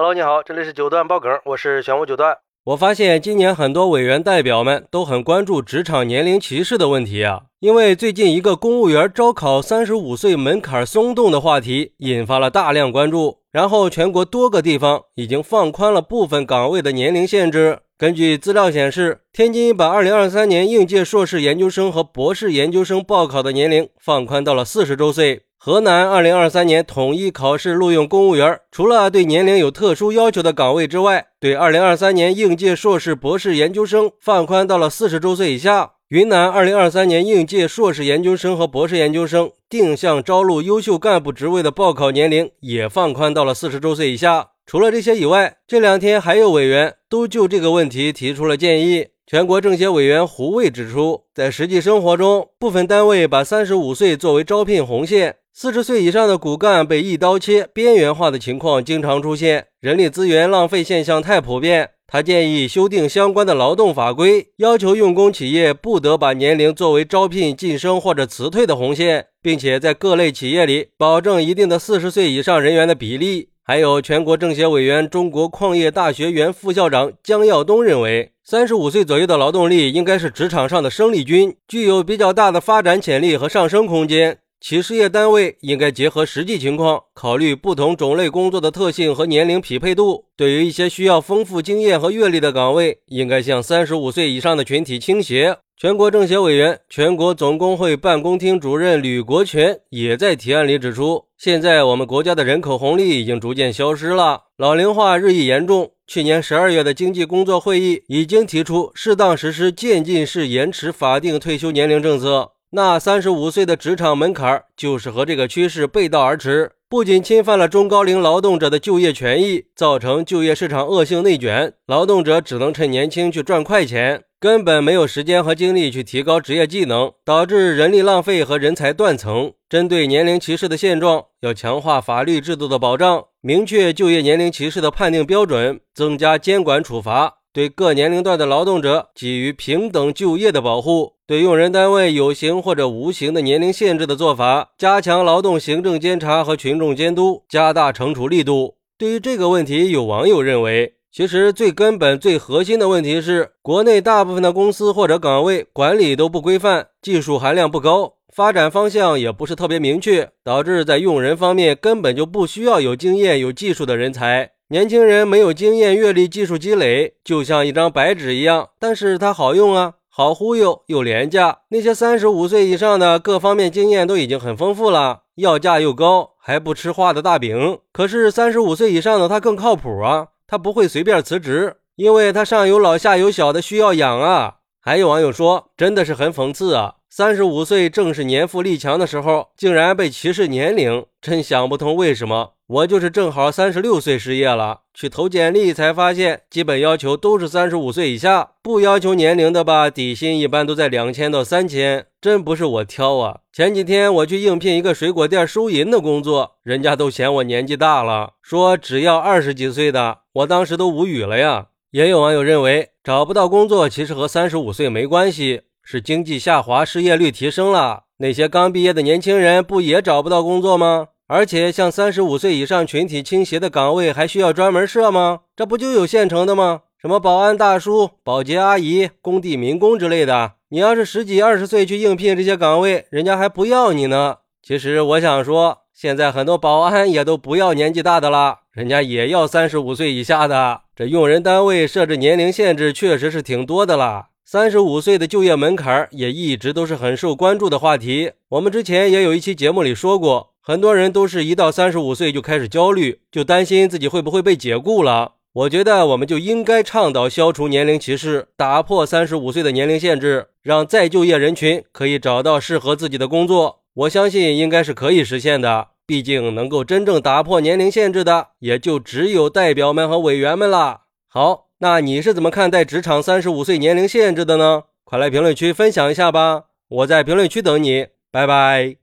Hello，你好，这里是九段爆梗，我是玄武九段。我发现今年很多委员代表们都很关注职场年龄歧视的问题啊，因为最近一个公务员招考三十五岁门槛松动的话题引发了大量关注，然后全国多个地方已经放宽了部分岗位的年龄限制。根据资料显示，天津把二零二三年应届硕士研究生和博士研究生报考的年龄放宽到了四十周岁。河南二零二三年统一考试录用公务员，除了对年龄有特殊要求的岗位之外，对二零二三年应届硕士、博士研究生放宽到了四十周岁以下。云南二零二三年应届硕士研究生和博士研究生定向招录优秀干部职位的报考年龄也放宽到了四十周岁以下。除了这些以外，这两天还有委员都就这个问题提出了建议。全国政协委员胡卫指出，在实际生活中，部分单位把三十五岁作为招聘红线。四十岁以上的骨干被一刀切、边缘化的情况经常出现，人力资源浪费现象太普遍。他建议修订相关的劳动法规，要求用工企业不得把年龄作为招聘晋升或者辞退的红线，并且在各类企业里保证一定的四十岁以上人员的比例。还有，全国政协委员、中国矿业大学原副校长姜耀东认为，三十五岁左右的劳动力应该是职场上的生力军，具有比较大的发展潜力和上升空间。企事业单位应该结合实际情况，考虑不同种类工作的特性和年龄匹配度。对于一些需要丰富经验和阅历的岗位，应该向三十五岁以上的群体倾斜。全国政协委员、全国总工会办公厅主任吕国权也在提案里指出，现在我们国家的人口红利已经逐渐消失了，老龄化日益严重。去年十二月的经济工作会议已经提出，适当实施渐进式延迟法定退休年龄政策。那三十五岁的职场门槛就是和这个趋势背道而驰，不仅侵犯了中高龄劳动者的就业权益，造成就业市场恶性内卷，劳动者只能趁年轻去赚快钱，根本没有时间和精力去提高职业技能，导致人力浪费和人才断层。针对年龄歧视的现状，要强化法律制度的保障，明确就业年龄歧视的判定标准，增加监管处罚。对各年龄段的劳动者给予平等就业的保护，对用人单位有形或者无形的年龄限制的做法，加强劳动行政监察和群众监督，加大惩处力度。对于这个问题，有网友认为，其实最根本、最核心的问题是，国内大部分的公司或者岗位管理都不规范，技术含量不高，发展方向也不是特别明确，导致在用人方面根本就不需要有经验、有技术的人才。年轻人没有经验、阅历、技术积累，就像一张白纸一样，但是它好用啊，好忽悠又廉价。那些三十五岁以上的，各方面经验都已经很丰富了，要价又高，还不吃画的大饼。可是三十五岁以上的他更靠谱啊，他不会随便辞职，因为他上有老下有小的需要养啊。还有网友说，真的是很讽刺啊，三十五岁正是年富力强的时候，竟然被歧视年龄，真想不通为什么。我就是正好三十六岁失业了，去投简历才发现，基本要求都是三十五岁以下，不要求年龄的吧，底薪一般都在两千到三千，真不是我挑啊。前几天我去应聘一个水果店收银的工作，人家都嫌我年纪大了，说只要二十几岁的，我当时都无语了呀。也有网友认为，找不到工作其实和三十五岁没关系，是经济下滑，失业率提升了，那些刚毕业的年轻人不也找不到工作吗？而且，向三十五岁以上群体倾斜的岗位还需要专门设吗？这不就有现成的吗？什么保安大叔、保洁阿姨、工地民工之类的。你要是十几二十岁去应聘这些岗位，人家还不要你呢。其实我想说，现在很多保安也都不要年纪大的了，人家也要三十五岁以下的。这用人单位设置年龄限制确实是挺多的了。三十五岁的就业门槛也一直都是很受关注的话题。我们之前也有一期节目里说过。很多人都是一到三十五岁就开始焦虑，就担心自己会不会被解雇了。我觉得我们就应该倡导消除年龄歧视，打破三十五岁的年龄限制，让再就业人群可以找到适合自己的工作。我相信应该是可以实现的。毕竟能够真正打破年龄限制的，也就只有代表们和委员们了。好，那你是怎么看待职场三十五岁年龄限制的呢？快来评论区分享一下吧！我在评论区等你，拜拜。